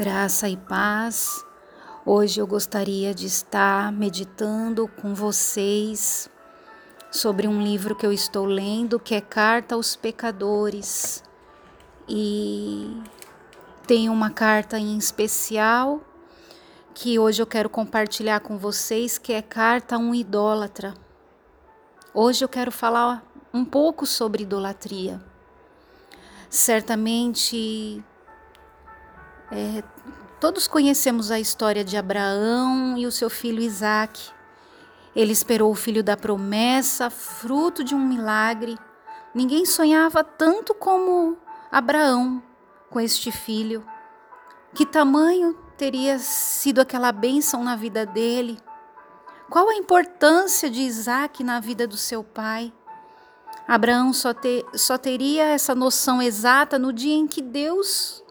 Graça e paz. Hoje eu gostaria de estar meditando com vocês sobre um livro que eu estou lendo, que é Carta aos Pecadores. E tem uma carta em especial que hoje eu quero compartilhar com vocês, que é Carta a um idólatra. Hoje eu quero falar um pouco sobre idolatria. Certamente é, todos conhecemos a história de Abraão e o seu filho Isaac. Ele esperou o filho da promessa, fruto de um milagre. Ninguém sonhava tanto como Abraão com este filho. Que tamanho teria sido aquela bênção na vida dele? Qual a importância de Isaac na vida do seu pai? Abraão só, ter, só teria essa noção exata no dia em que Deus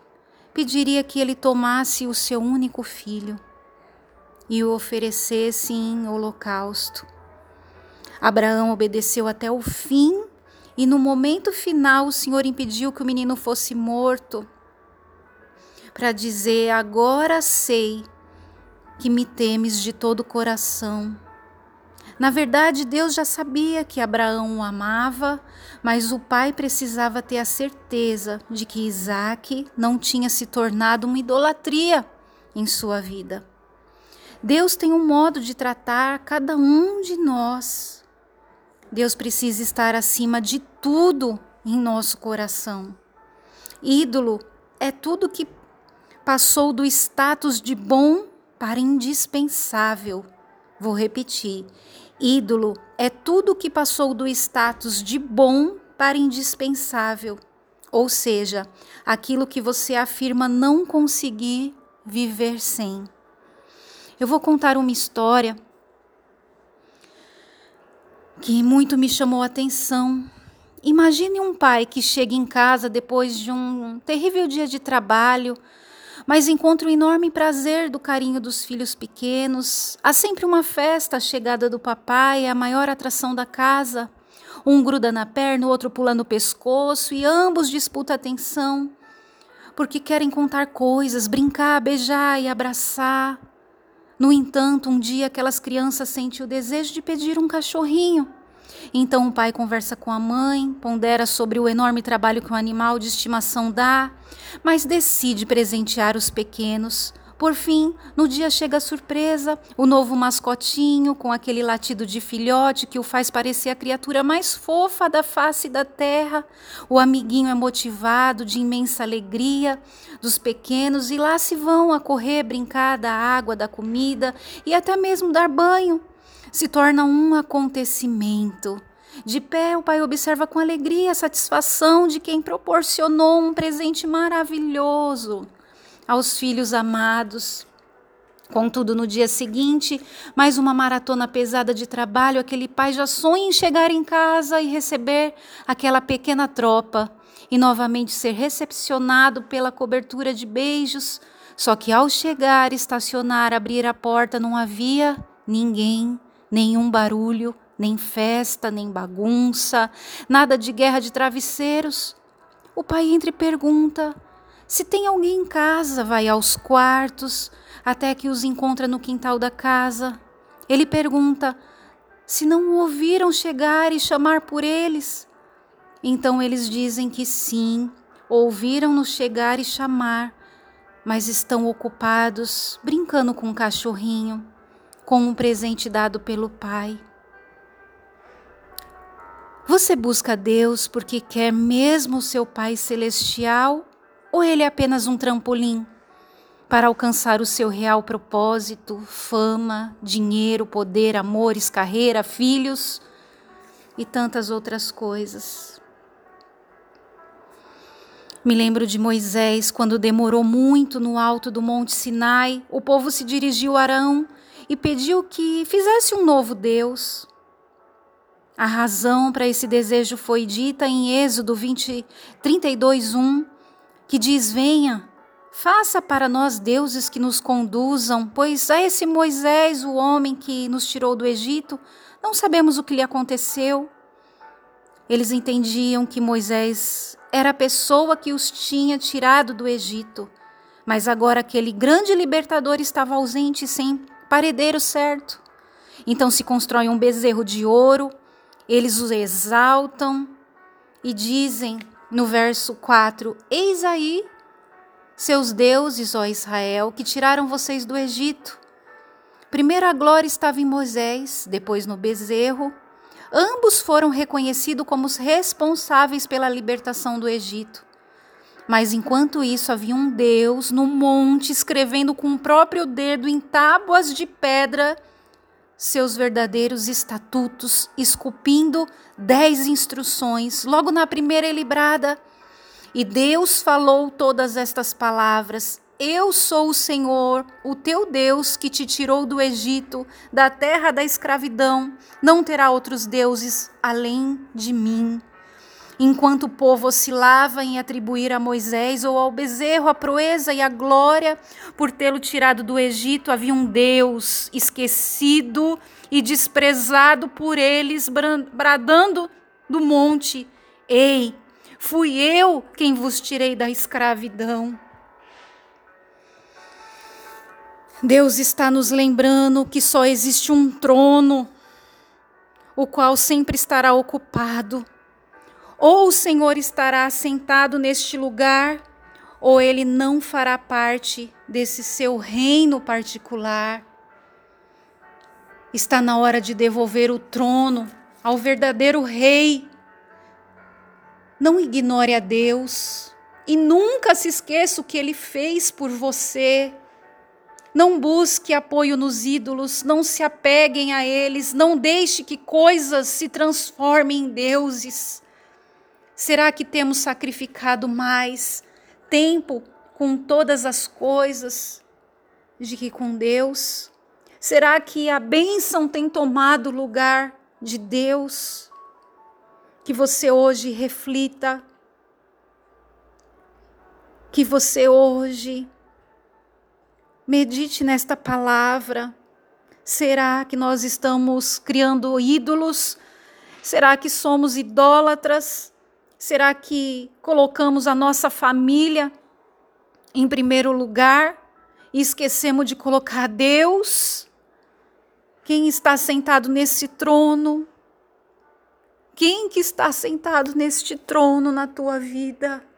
pediria que ele tomasse o seu único filho e o oferecesse em holocausto. Abraão obedeceu até o fim e no momento final o Senhor impediu que o menino fosse morto para dizer: Agora sei que me temes de todo o coração na verdade, Deus já sabia que Abraão o amava, mas o pai precisava ter a certeza de que Isaac não tinha se tornado uma idolatria em sua vida. Deus tem um modo de tratar cada um de nós. Deus precisa estar acima de tudo em nosso coração. Ídolo é tudo que passou do status de bom para indispensável. Vou repetir: Ídolo é tudo que passou do status de bom para indispensável, ou seja, aquilo que você afirma não conseguir viver sem. Eu vou contar uma história que muito me chamou a atenção. Imagine um pai que chega em casa depois de um terrível dia de trabalho, mas encontra o enorme prazer do carinho dos filhos pequenos. Há sempre uma festa, a chegada do papai é a maior atração da casa. Um gruda na perna, o outro pula no pescoço e ambos disputam atenção, porque querem contar coisas, brincar, beijar e abraçar. No entanto, um dia aquelas crianças sentem o desejo de pedir um cachorrinho. Então o pai conversa com a mãe, pondera sobre o enorme trabalho que o animal de estimação dá, mas decide presentear os pequenos. Por fim, no dia chega a surpresa, o novo mascotinho com aquele latido de filhote que o faz parecer a criatura mais fofa da face da terra. O amiguinho é motivado de imensa alegria dos pequenos e lá se vão a correr, brincar da água, da comida e até mesmo dar banho se torna um acontecimento. De pé, o pai observa com alegria a satisfação de quem proporcionou um presente maravilhoso aos filhos amados. Contudo, no dia seguinte, mais uma maratona pesada de trabalho, aquele pai já sonha em chegar em casa e receber aquela pequena tropa e novamente ser recepcionado pela cobertura de beijos. Só que ao chegar, estacionar, abrir a porta, não havia ninguém nenhum barulho, nem festa, nem bagunça, nada de guerra de travesseiros. O pai entra e pergunta: se tem alguém em casa, vai aos quartos, até que os encontra no quintal da casa. Ele pergunta: se não o ouviram chegar e chamar por eles? Então eles dizem que sim, ouviram-no chegar e chamar, mas estão ocupados brincando com o cachorrinho com um presente dado pelo Pai. Você busca Deus porque quer mesmo o seu Pai celestial ou ele é apenas um trampolim para alcançar o seu real propósito, fama, dinheiro, poder, amores, carreira, filhos e tantas outras coisas? Me lembro de Moisés quando demorou muito no alto do Monte Sinai, o povo se dirigiu a Arão e pediu que fizesse um novo Deus. A razão para esse desejo foi dita em Êxodo 20, 32, 1, que diz: Venha, faça para nós deuses que nos conduzam, pois a esse Moisés, o homem que nos tirou do Egito, não sabemos o que lhe aconteceu. Eles entendiam que Moisés era a pessoa que os tinha tirado do Egito Mas agora aquele grande libertador estava ausente, sem paredeiro certo. Então se constrói um bezerro de ouro, eles o exaltam e dizem no verso 4: Eis aí seus deuses, ó Israel, que tiraram vocês do Egito. Primeiro a glória estava em Moisés, depois no bezerro. Ambos foram reconhecidos como os responsáveis pela libertação do Egito. Mas enquanto isso, havia um Deus no monte escrevendo com o próprio dedo em tábuas de pedra seus verdadeiros estatutos, esculpindo dez instruções. Logo na primeira librada, e Deus falou todas estas palavras: Eu sou o Senhor, o teu Deus, que te tirou do Egito, da terra da escravidão. Não terá outros deuses além de mim. Enquanto o povo oscilava em atribuir a Moisés ou ao bezerro a proeza e a glória por tê-lo tirado do Egito, havia um Deus esquecido e desprezado por eles, bradando do monte: Ei, fui eu quem vos tirei da escravidão. Deus está nos lembrando que só existe um trono, o qual sempre estará ocupado ou o Senhor estará sentado neste lugar, ou ele não fará parte desse seu reino particular. Está na hora de devolver o trono ao verdadeiro rei. Não ignore a Deus e nunca se esqueça o que ele fez por você. Não busque apoio nos ídolos, não se apeguem a eles, não deixe que coisas se transformem em deuses. Será que temos sacrificado mais tempo com todas as coisas de que com Deus? Será que a bênção tem tomado lugar de Deus? Que você hoje reflita, que você hoje medite nesta palavra. Será que nós estamos criando ídolos? Será que somos idólatras? Será que colocamos a nossa família em primeiro lugar e esquecemos de colocar Deus? Quem está sentado nesse trono? Quem que está sentado neste trono na tua vida?